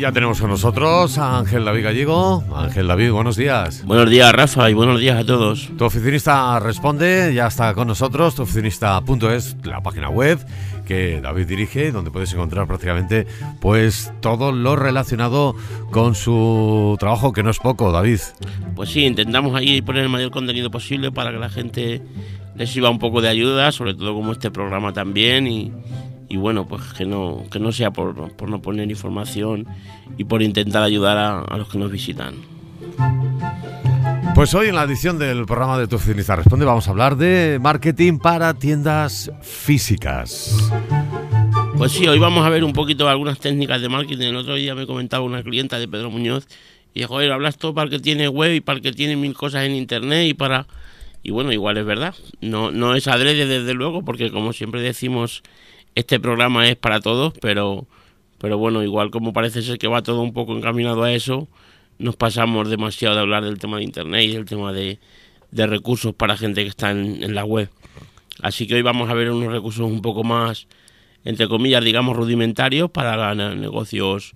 Y ya tenemos con nosotros a Ángel David Gallego. Ángel David, buenos días. Buenos días, Rafa, y buenos días a todos. Tu oficinista responde, ya está con nosotros, tuoficinista.es, la página web que David dirige, donde puedes encontrar prácticamente pues todo lo relacionado con su trabajo, que no es poco, David. Pues sí, intentamos ahí poner el mayor contenido posible para que la gente les sirva un poco de ayuda, sobre todo como este programa también, y, y bueno, pues que no, que no sea por, por no poner información y por intentar ayudar a, a los que nos visitan. Pues hoy en la edición del programa de Tu Oficinista Responde vamos a hablar de marketing para tiendas físicas. Pues sí, hoy vamos a ver un poquito algunas técnicas de marketing. El otro día me comentaba una clienta de Pedro Muñoz y dijo, joder, hablas todo para el que tiene web y para el que tiene mil cosas en internet y para... Y bueno, igual es verdad. No, no es adrede desde luego, porque como siempre decimos, este programa es para todos, pero, pero bueno, igual como parece ser que va todo un poco encaminado a eso, nos pasamos demasiado de hablar del tema de internet y del tema de, de recursos para gente que está en, la web. Así que hoy vamos a ver unos recursos un poco más, entre comillas, digamos, rudimentarios para negocios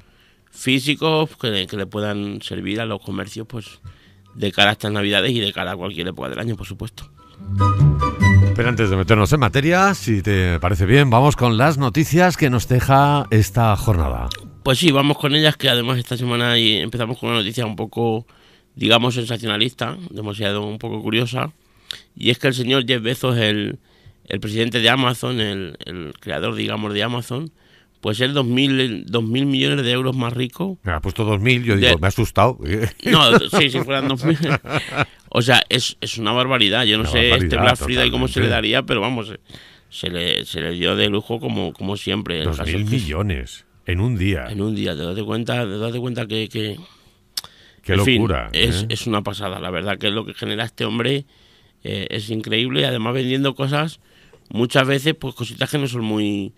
físicos que, que le puedan servir a los comercios pues de cara a estas navidades y de cara a cualquier época del año, por supuesto. Pero antes de meternos en materia, si te parece bien, vamos con las noticias que nos deja esta jornada. Pues sí, vamos con ellas, que además esta semana empezamos con una noticia un poco, digamos, sensacionalista, demasiado un poco curiosa, y es que el señor Jeff Bezos, el, el presidente de Amazon, el, el, creador, digamos, de Amazon, pues es dos mil, dos mil millones de euros más rico. Me ha puesto dos mil, yo digo, de... me ha asustado. No, sí, si fueran dos mil. O sea, es, es una barbaridad. Yo no una sé este Black Friday cómo se le daría, pero vamos, se le, se le dio de lujo como, como siempre. Dos mil millones. En un día. En un día, te das cuenta, te das cuenta que. que Qué locura. Fin, es, ¿eh? es, una pasada, la verdad, que es lo que genera este hombre eh, es increíble. Y además vendiendo cosas, muchas veces, pues cositas que no son muy.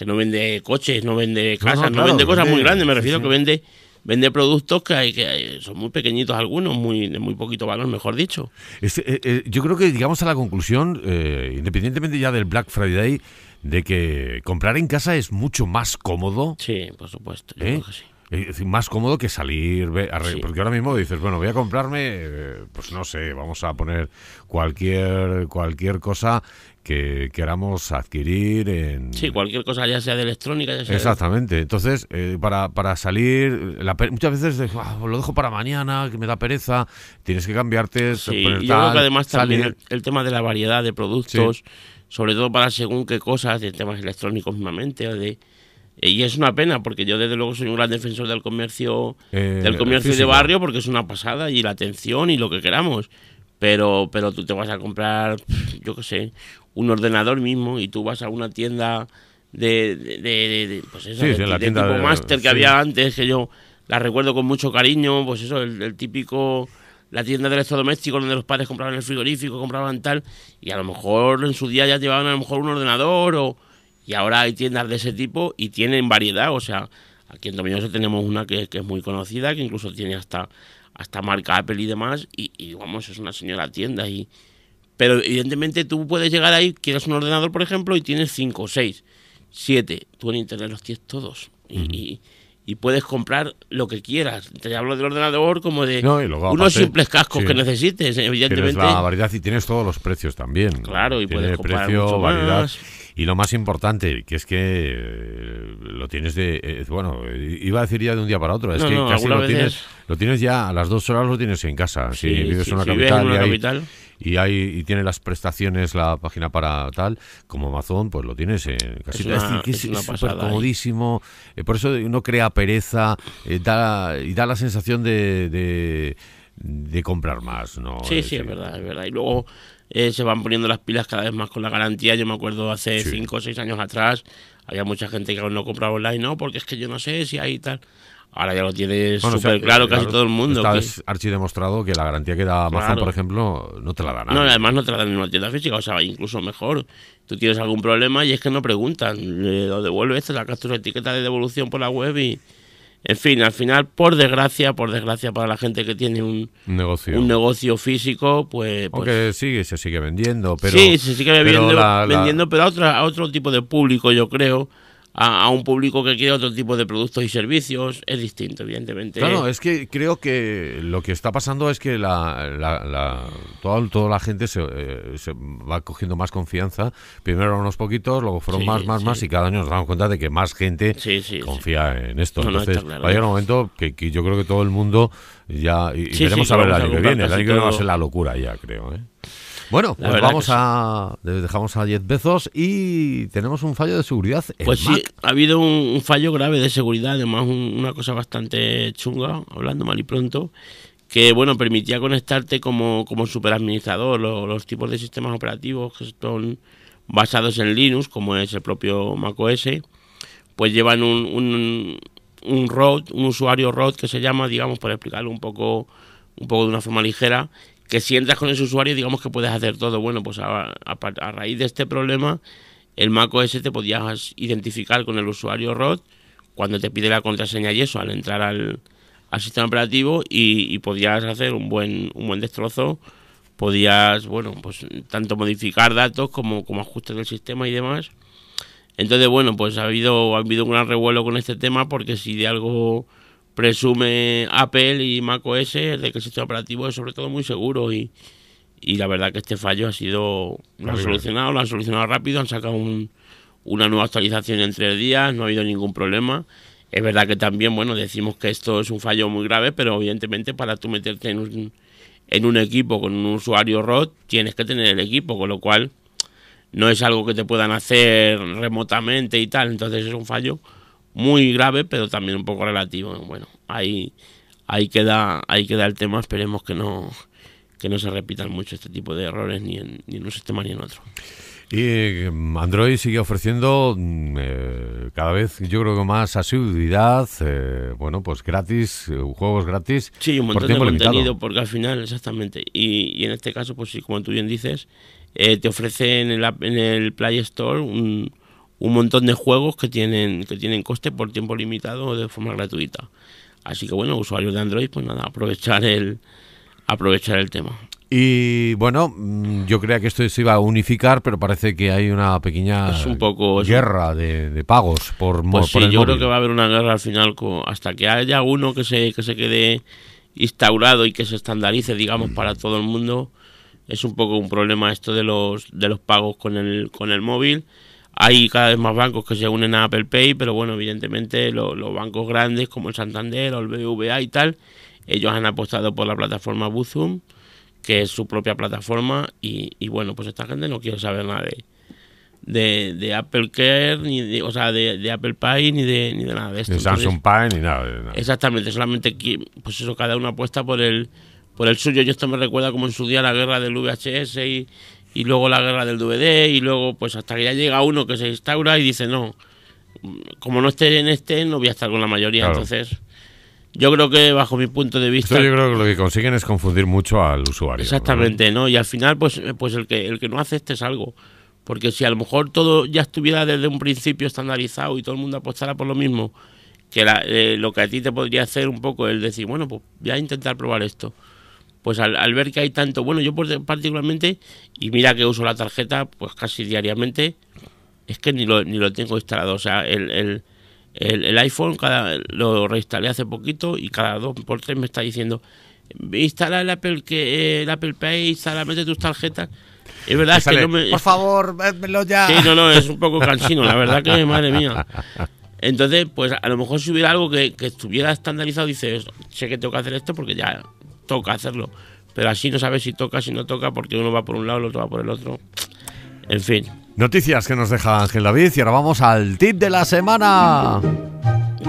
Que no vende coches, no vende casas, no, no, claro, vende cosas vende, muy grandes, me refiero sí, sí. que vende. Vende productos que, hay, que hay, son muy pequeñitos algunos, muy de muy poquito valor, mejor dicho. Es, eh, eh, yo creo que llegamos a la conclusión, eh, independientemente ya del Black Friday, de que comprar en casa es mucho más cómodo. Sí, por supuesto, yo creo que sí. Es decir, más cómodo que salir, a sí. porque ahora mismo dices, bueno, voy a comprarme, pues no sé, vamos a poner cualquier cualquier cosa que queramos adquirir en... Sí, cualquier cosa, ya sea de electrónica, ya sea Exactamente. De... Entonces, eh, para, para salir, la, muchas veces oh, lo dejo para mañana, que me da pereza, tienes que cambiarte, sí, poner y tal, yo creo que además también el, el, tema de la variedad de productos, sí. sobre todo para según qué cosas, de temas electrónicos mismamente, o de... Y es una pena, porque yo desde luego soy un gran defensor del comercio, eh, del comercio de barrio, porque es una pasada, y la atención y lo que queramos pero pero tú te vas a comprar yo qué sé un ordenador mismo y tú vas a una tienda de, de, de, de pues eso, sí, la tienda tipo máster que sí. había antes, que yo la recuerdo con mucho cariño, pues eso, el, el típico, la tienda de electrodomésticos donde los padres compraban el frigorífico, compraban tal, y a lo mejor en su día ya llevaban a lo mejor un ordenador, o y ahora hay tiendas de ese tipo y tienen variedad, o sea, aquí en Dominoso tenemos una que, que es muy conocida, que incluso tiene hasta, hasta marca Apple y demás, y, y vamos, es una señora tienda y pero evidentemente tú puedes llegar ahí, quieres un ordenador, por ejemplo, y tienes 5, 6, 7. Tú en internet los tienes todos. Y, y puedes comprar lo que quieras. Te hablo del ordenador como de No, y luego, unos aparte, simples cascos sí. que necesites, Tienes evidentemente. la variedad y tienes todos los precios también. Claro, y Tiene puedes comprar precio, mucho variedad. más. Y lo más importante, que es que eh, lo tienes de... eh, bueno, eh, iba a decir ya de un día para otro, es No, que no, casi lo tienes, lo tienes ya a las dos horas lo tienes en casa. Sí, si vives sí, en una si vives capital, en una y, hay, capital. Y hay y tiene las prestaciones la página para tal, como Amazon, pues lo tienes en casi Es una- es una ahí. comodísimo. eh, por eso no crea pereza eh, da, y da la sensación de, de, de comprar más. ¿no? Sí, sí, es verdad, es verdad. Y luego eh, se van poniendo las pilas cada vez más con la garantía. Yo me acuerdo hace Sí. 5 o 6 años atrás, había mucha gente que aún no compraba online, no, porque es que yo no sé si hay tal. Ahora ya lo tienes Bueno, o súper sea, claro casi todo el mundo. Está que- archidemostrado que la garantía que da Amazon, Claro. por ejemplo, no te la da No, además no te la dan en una tienda física, o sea, incluso mejor. Tú tienes algún problema y es que no preguntan, le- lo devuelves, te sacas tu etiqueta de devolución por la web y... En fin, al final, por desgracia, por desgracia para la gente que tiene un, negocio. un negocio físico, pues... pues Aunque sigue, se sigue vendiendo, pero... sí, se sigue pero vendiendo, la- la- vendiendo pero a, otra, a otro tipo de público, yo creo. A, un público que quiere otro tipo de productos y servicios, es distinto, evidentemente. Claro, es que creo que lo que está pasando es que la, la, toda, toda, la gente se, eh, se, va cogiendo más confianza. Primero unos poquitos, luego fueron más, más, más, y cada año nos damos cuenta de que más gente confía en esto. Entonces, va a llegar un momento que, yo creo que todo el mundo ya. Y, veremos a ver el año que viene. El año que viene va a ser la locura ya, creo. ¿eh? Bueno, pues vamos a. Dejamos a 10 Bezos y tenemos un fallo de seguridad. pues sí, ha habido un, fallo grave de seguridad, además una cosa bastante chunga, hablando mal y pronto, que bueno, permitía conectarte como, como superadministrador los, los tipos de sistemas operativos que son basados en Linux, como es el propio macOS, pues llevan un, un, un root, un usuario root que se llama, digamos, para explicarlo un poco, un poco de una forma ligera, que si entras con ese usuario, digamos que puedes hacer todo. Bueno, pues a, raíz de este problema, el macOS te podías identificar con el usuario root cuando te pide la contraseña y eso al entrar al, sistema operativo y, podías hacer un buen, un buen destrozo. Podías, bueno, pues tanto modificar datos como, como ajustes del sistema y demás. Entonces, bueno, pues ha habido, ha habido un gran revuelo con este tema porque si de algo presume Apple y macOS de que el sistema operativo es sobre todo muy seguro y, y la verdad que este fallo ha sido lo han solucionado, lo han solucionado rápido, han sacado una nueva actualización en tres días, no ha habido ningún problema. Es verdad que también, bueno, decimos que esto es un fallo muy grave, pero evidentemente para tú meterte en un, en un equipo con un usuario ROT tienes que tener el equipo, con lo cual no es algo que te puedan hacer remotamente y tal, entonces es un fallo muy grave, pero también un poco relativo. Bueno, ahí, ahí, queda, ahí queda el tema, esperemos que no, que no se repitan mucho este tipo de errores ni en, ni en un sistema ni en otro. Y mm, Android sigue ofreciendo mm, eh, cada vez, yo creo que más asiduidad, eh, bueno, pues gratis, eh, juegos gratis. Sí, un montón de contenido, porque al final, exactamente. Y, y, en este caso, pues sí, como tú bien dices, te ofrecen en el, en el Play Store un, un montón de juegos que tienen, que tienen coste por tiempo limitado de forma gratuita. Así que bueno, usuarios de Android, pues nada, aprovechar el, aprovechar el tema. Y bueno, mm, yo creía que esto se iba a unificar, pero parece que hay una pequeña un poco, guerra de, pagos por, pues sí, yo creo que va a haber una guerra al final hasta que haya uno que se, que se quede instaurado y que se estandarice, digamos, para todo el mundo. Es un poco un problema esto de los, de los pagos con el, con el móvil hay cada vez más bancos que se unen a Apple Pay, pero bueno, evidentemente los bancos grandes como el Santander o el BBVA y tal, ellos han apostado por la plataforma Buzum, que es su propia plataforma, y, bueno, pues esta gente no quiere saber nada de, de, Apple Care, ni de, o sea, de, Apple Pay, ni de, ni de nada de esto. De Samsung Pay, ni nada, Exactamente, solamente, pues eso, cada uno apuesta por el, por el suyo. Yo esto me recuerda como en su día la guerra del VHS y y luego la guerra del DVD y luego pues hasta que ya llega uno que se instaura y dice no, como no esté en este no voy a estar con la mayoría, entonces yo creo que bajo mi punto de vista yo creo que lo que consiguen es confundir mucho al usuario. Exactamente, ¿no? Y al final pues pues el que el que no hace este es algo porque si a lo mejor todo ya estuviera desde un principio estandarizado y todo el mundo apostara por lo mismo, que eh, lo que a ti te podría hacer un poco el decir, bueno, pues voy a intentar probar esto pues al, ver que hay tanto, bueno, yo particularmente, y mira que uso la tarjeta pues casi diariamente, es que ni lo, ni lo tengo instalado, o sea, el, el, el, iPhone cada, lo reinstalé hace poquito y cada dos por tres me está diciendo, instala el Apple, que, el Apple Pay, instala, mete tus tarjetas. Es verdad que no me... Por favor, védmelo ya. Sí, no, no, es un poco cansino, la verdad que, madre mía. Entonces, pues a lo mejor si hubiera algo que, que estuviera estandarizado, dices, sé que tengo que hacer esto porque ya toca hacerlo. Pero así no sabes si toca, si no toca, porque uno va por un lado, el otro va por el otro. En fin. Noticias que nos deja Ángel David y ahora vamos al tip de la semana.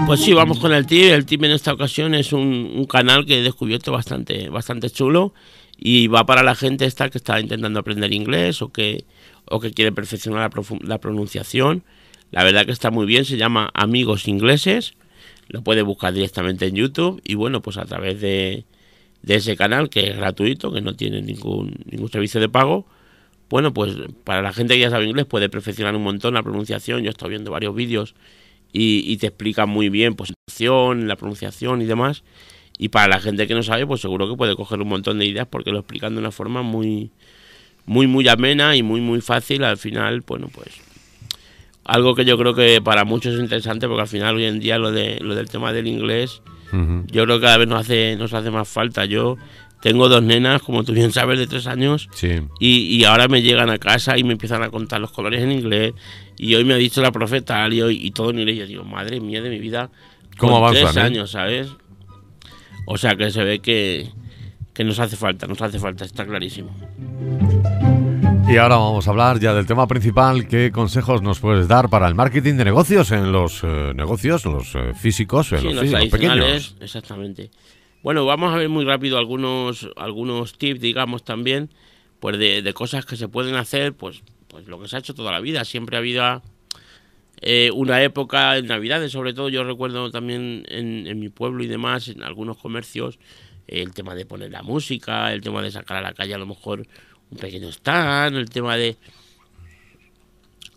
Pues sí, vamos con el tip. El tip en esta ocasión es un, canal que he descubierto bastante, bastante chulo y va para la gente esta que está intentando aprender inglés o que, o que quiere perfeccionar la, la pronunciación. La verdad que está muy bien, se llama Amigos Ingleses. Lo puede buscar directamente en YouTube y bueno, pues a través de, de ese canal que es gratuito, que no tiene ningún, ningún servicio de pago, bueno, pues para la gente que ya sabe inglés puede perfeccionar un montón la pronunciación. Yo he estado viendo varios vídeos y, te explica muy bien pues la pronunciación y demás. Y para la gente que no sabe, pues seguro que puede coger un montón de ideas porque lo explican de una forma muy, muy, muy amena y muy, muy fácil. Al final, bueno, pues algo que yo creo que para muchos es interesante porque al final hoy en día lo, de, lo del tema del inglés yo creo que cada vez nos hace, nos hace más falta. Yo tengo dos nenas, como tú bien sabes, de tres años y, y, ahora me llegan a casa y me empiezan a contar los colores en inglés y hoy me ha dicho la profeta y, y todo en inglés. Yo digo, madre mía de mi vida, ¿Cómo con tres eh? años, ¿sabes? O sea que se ve que, que nos hace falta, nos hace falta, está clarísimo. Y ahora vamos a hablar ya del tema principal. ¿Qué consejos nos puedes dar para el marketing de negocios en los eh, negocios, en los eh, físicos, en los, los pequeños? Exactamente. Bueno, vamos a ver muy rápido algunos, algunos tips, digamos, también, pues de, cosas que se pueden hacer, pues, pues lo que se ha hecho toda la vida. Siempre ha habido eh, una época en Navidades, sobre todo, yo recuerdo también en, en mi pueblo y demás, en algunos comercios, el tema de poner la música, el tema de sacar a la calle a lo mejor un pequeño stand, el tema de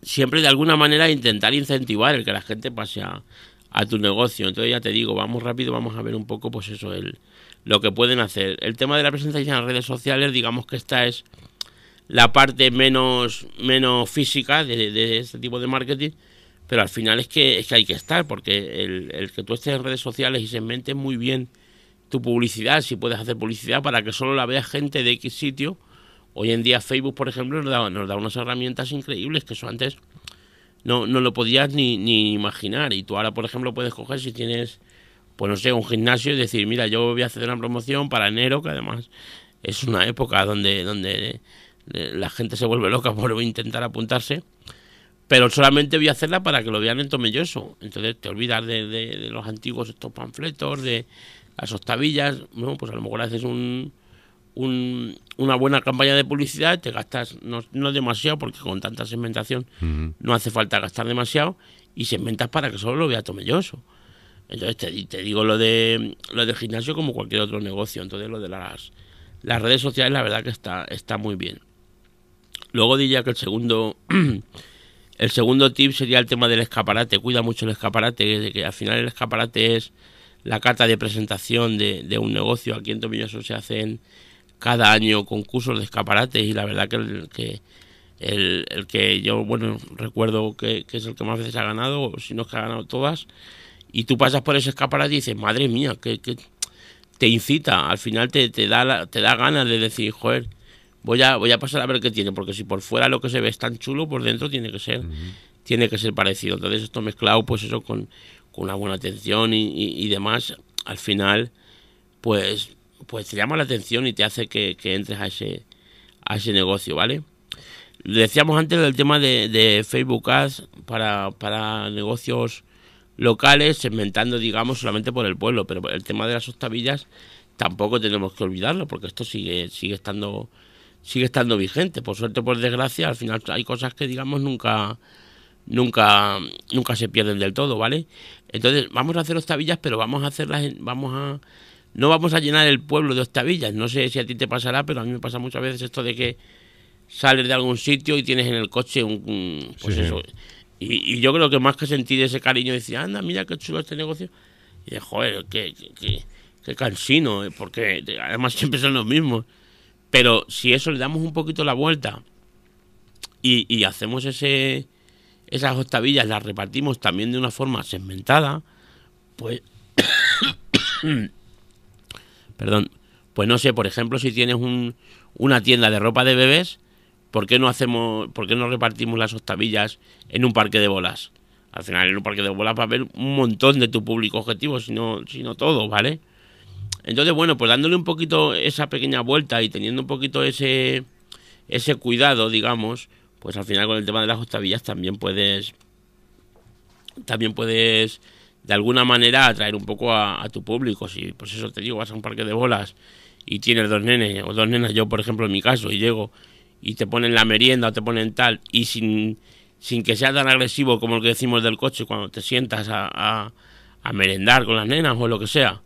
siempre de alguna manera intentar incentivar el que la gente pase a, tu negocio. Entonces ya te digo, vamos rápido, vamos a ver un poco pues eso, el, lo que pueden hacer. El tema de la presencia en las redes sociales, digamos que esta es la parte menos, menos física de, este tipo de marketing, pero al final es que, es que hay que estar, porque el, el que tú estés en redes sociales y se segmentes muy bien tu publicidad, si puedes hacer publicidad para que solo la vea gente de X sitio, Hoy en día Facebook, por ejemplo, nos da, unas herramientas increíbles que eso antes no, no lo podías ni, ni imaginar. Y tú ahora, por ejemplo, puedes coger si tienes, pues no sé, un gimnasio y decir, mira, yo voy a hacer una promoción para enero, que además es una época donde, donde la gente se vuelve loca por intentar apuntarse. Pero solamente voy a hacerla para que lo vean en Tomelloso. Entonces te olvidas de, de, los antiguos estos panfletos, de las octavillas. Bueno, pues a lo mejor haces un, una buena campaña de publicidad, te gastas no, no demasiado, porque con tanta segmentación no hace falta gastar demasiado, y segmentas para que solo lo vea Tomelloso. Entonces te, te, digo lo de lo del gimnasio como cualquier otro negocio. Entonces lo de las, las redes sociales la verdad que está, está muy bien. Luego diría que el segundo el segundo tip sería el tema del escaparate. Cuida mucho el escaparate, de que al final el escaparate es la carta de presentación de, de un negocio. Aquí en Tomelloso se hacen cada año concursos de escaparates y la verdad que el que, el, que yo, bueno, recuerdo que, es el que más veces ha ganado, si no es que ha ganado todas, y tú pasas por ese escaparate y dices, madre mía, que, te incita, al final te, te, da, te da ganas de decir, joder, voy a, voy a pasar a ver qué tiene, porque si por fuera lo que se ve es tan chulo, por dentro tiene que ser, tiene que ser parecido. Entonces esto mezclado, pues eso con, con una buena atención y, y demás, al final, pues pues te llama la atención y te hace que, entres a ese, a ese negocio, ¿vale? Decíamos antes del tema de, Facebook Ads para, para negocios locales, segmentando, digamos, solamente por el pueblo, pero el tema de las octavillas tampoco tenemos que olvidarlo, porque esto sigue, sigue estando sigue estando vigente. Por suerte, por desgracia, al final hay cosas que, digamos, nunca nunca nunca se pierden del todo, ¿vale? Entonces, vamos a hacer octavillas, pero vamos a hacerlas, vamos a no vamos a llenar el pueblo de octavillas. No sé si a ti te pasará, pero a mí me pasa muchas veces esto de que sales de algún sitio y tienes en el coche un... pues eso. Y, yo creo que más que sentir ese cariño, decir, anda, mira qué chulo este negocio. Y de, joder, qué, qué, cansino, eh, porque además siempre son los mismos. Pero si eso le damos un poquito la vuelta y, y hacemos ese esas octavillas, las repartimos también de una forma segmentada, pues perdón, pues no sé, por ejemplo, si tienes un, una tienda de ropa de bebés, ¿por qué no hacemos, por qué no repartimos las octavillas en un parque de bolas? Al final en un parque de bolas va a haber un montón de tu público objetivo, si no, si no todo, ¿vale? Entonces, bueno, pues dándole un poquito esa pequeña vuelta y teniendo un poquito ese, ese cuidado, digamos, pues al final con el tema de las octavillas también puedes también puedes de alguna manera atraer un poco a, tu público. Si, pues eso te digo, vas a un parque de bolas y tienes dos nenes o dos nenas, yo por ejemplo en mi caso, y llego y te ponen la merienda o te ponen tal, y sin, sin que sea tan agresivo como el que decimos del coche cuando te sientas a, a, merendar con las nenas o lo que sea.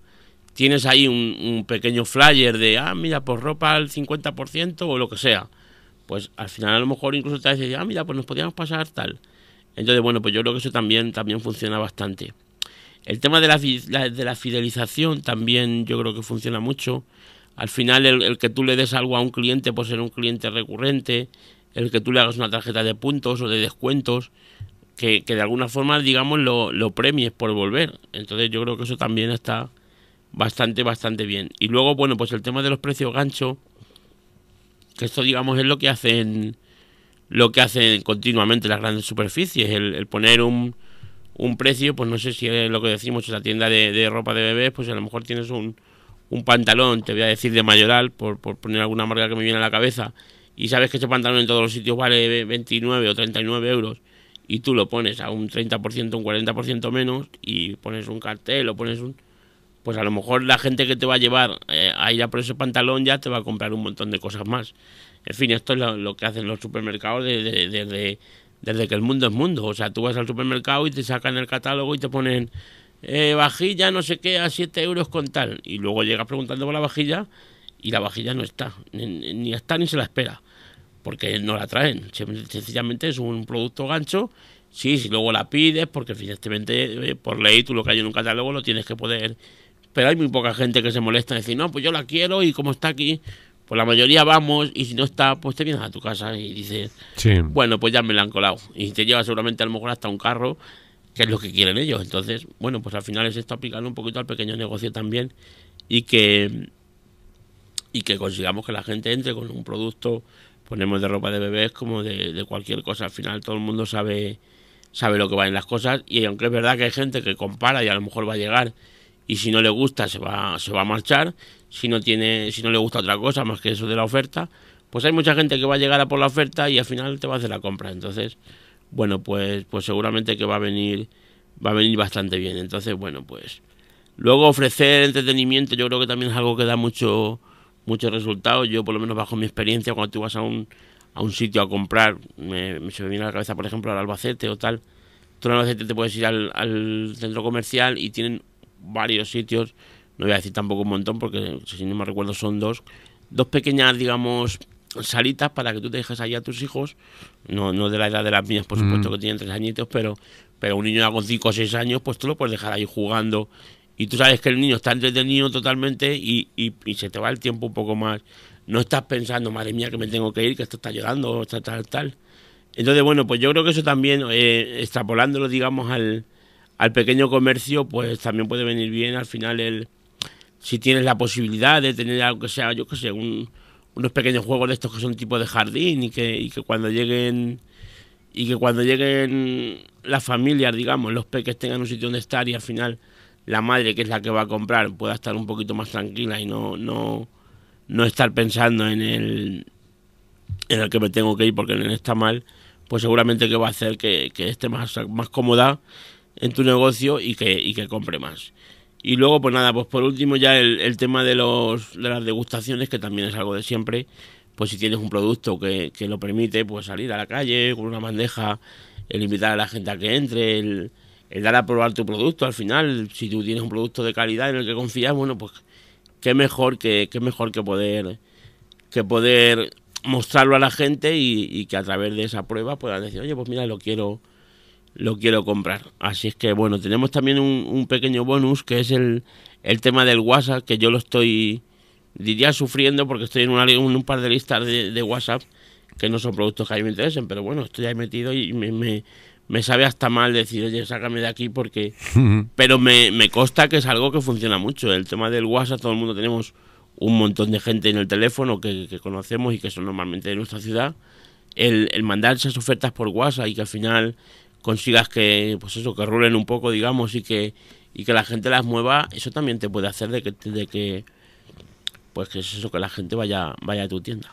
Tienes ahí un, pequeño flyer de, ah, mira, pues ropa al 50% o lo que sea. Pues al final a lo mejor incluso te dices, ah, mira, pues nos podíamos pasar tal. Entonces, bueno, pues yo creo que eso también, también funciona bastante. El tema de la, de la fidelización también yo creo que funciona mucho. Al final el, que tú le des algo a un cliente puede ser un cliente recurrente, el que tú le hagas una tarjeta de puntos o de descuentos, que, de alguna forma, digamos, lo, lo premies por volver. Entonces yo creo que eso también está bastante, bastante bien. Y luego, bueno, pues el tema de los precios gancho, que esto, digamos, es lo que hacen lo que hacen continuamente las grandes superficies, el, poner un, un, precio, pues no sé si es lo que decimos en la tienda de, ropa de bebés, pues a lo mejor tienes un, un pantalón, te voy a decir de mayoral, por, por poner alguna marca que me viene a la cabeza, y sabes que ese pantalón en todos los sitios vale 29 o 39 euros, y tú lo pones a un 30%, un 40% menos, y pones un cartel o pones un pues a lo mejor la gente que te va a llevar eh, a ir a por ese pantalón ya te va a comprar un montón de cosas más. En fin, esto es lo, que hacen los supermercados desde, desde que el mundo es mundo. O sea, tú vas al supermercado y te sacan el catálogo y te ponen eh, vajilla no sé qué a 7 euros con tal. Y luego llegas preguntando por la vajilla y la vajilla no está. Ni, está ni se la espera. Porque no la traen. Sencillamente es un producto gancho. Sí, si luego la pides, porque evidentemente eh, por ley tú lo que hay en un catálogo lo tienes que poder pero hay muy poca gente que se molesta en decir, no, pues yo la quiero y como está aquí, pues la mayoría vamos y si no está, pues te vienes a tu casa y dices, bueno, pues ya me la han colado. Y te lleva seguramente a lo mejor hasta un carro, que es lo que quieren ellos. Entonces, bueno, pues al final es esto aplicando un poquito al pequeño negocio también y que, y que consigamos que la gente entre con un producto, ponemos de ropa de bebés como de, de cualquier cosa. Al final todo el mundo sabe, sabe lo que va en las cosas y aunque es verdad que hay gente que compara y a lo mejor va a llegar y si no le gusta se va, se va a marchar, si no tiene, si no le gusta otra cosa más que eso de la oferta, pues hay mucha gente que va a llegar a por la oferta y al final te va a hacer la compra. Entonces, bueno, pues, pues seguramente que va a venir, va a venir bastante bien. Entonces, bueno, pues luego ofrecer entretenimiento, yo creo que también es algo que da mucho, mucho resultado. Yo, por lo menos bajo mi experiencia, cuando tú vas a un, a un sitio a comprar, me, se me viene a la cabeza, por ejemplo, al Albacete o tal. Tú en Albacete te puedes ir al, al centro comercial y tienen varios sitios, no voy a decir tampoco un montón porque si no me recuerdo son dos, dos pequeñas, digamos, salitas para que tú te dejes ahí a tus hijos, no, no de la edad de las mías, por supuesto, mm. que tienen tres añitos, pero, pero un niño con cinco o seis años, pues tú lo puedes dejar ahí jugando y tú sabes que el niño está entretenido totalmente y, y, se te va el tiempo un poco más. No estás pensando, madre mía, que me tengo que ir, que esto está llorando, tal, tal, tal. Entonces, bueno, pues yo creo que eso también, eh, extrapolándolo, digamos, al, al pequeño comercio, pues también puede venir bien al final el si tienes la posibilidad de tener algo que sea, yo que sé, unos pequeños juegos de estos que son tipo de jardín y que, y que cuando lleguen y que cuando lleguen las familias, digamos, los peques tengan un sitio donde estar y al final la madre, que es la que va a comprar, pueda estar un poquito más tranquila y no, no, no estar pensando en el, en el que me tengo que ir porque no está mal, pues seguramente que va a hacer que, que esté más, más cómoda en tu negocio y que, y que compre más. Y luego, pues nada, pues por último ya el, tema de, los, de las degustaciones, que también es algo de siempre, pues si tienes un producto que, que lo permite, pues salir a la calle con una bandeja, el invitar a la gente a que entre, el, el dar a probar tu producto al final, si tú tienes un producto de calidad en el que confías, bueno, pues qué mejor que, qué mejor que poder que poder mostrarlo a la gente y, y, que a través de esa prueba puedan decir, oye, pues mira, lo quiero, lo quiero comprar. Así es que bueno, tenemos también un, pequeño bonus que es el, el, tema del WhatsApp, que yo lo estoy, diría, sufriendo porque estoy en, una, un par de listas de, WhatsApp que no son productos que a mí me interesen, pero bueno, estoy ahí metido y me, me, sabe hasta mal decir, oye, sácame de aquí porque... pero me, me consta que es algo que funciona mucho. El tema del WhatsApp, todo el mundo tenemos un montón de gente en el teléfono que, que conocemos y que son normalmente de nuestra ciudad. El, el mandar esas ofertas por WhatsApp y que al final consigas que, pues eso, que rulen un poco, digamos, y que, y que la gente las mueva, eso también te puede hacer de que, de que pues que es eso, que la gente vaya, vaya a tu tienda.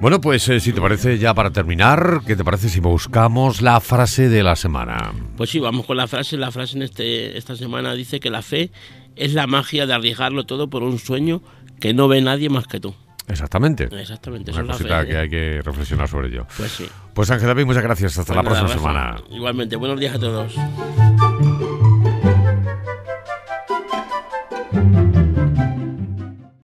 Bueno, pues eh, si te parece ya para terminar, ¿qué te parece si buscamos la frase de la semana? Pues sí, vamos con la frase. La frase en este, esta semana dice que la fe es la magia de arriesgarlo todo por un sueño que no ve nadie más que tú. Exactamente. Exactamente. Una cosita que hay que reflexionar sobre ello. Pues sí. Pues Ángel David, muchas gracias. Hasta la próxima semana. Igualmente. Buenos días a todos.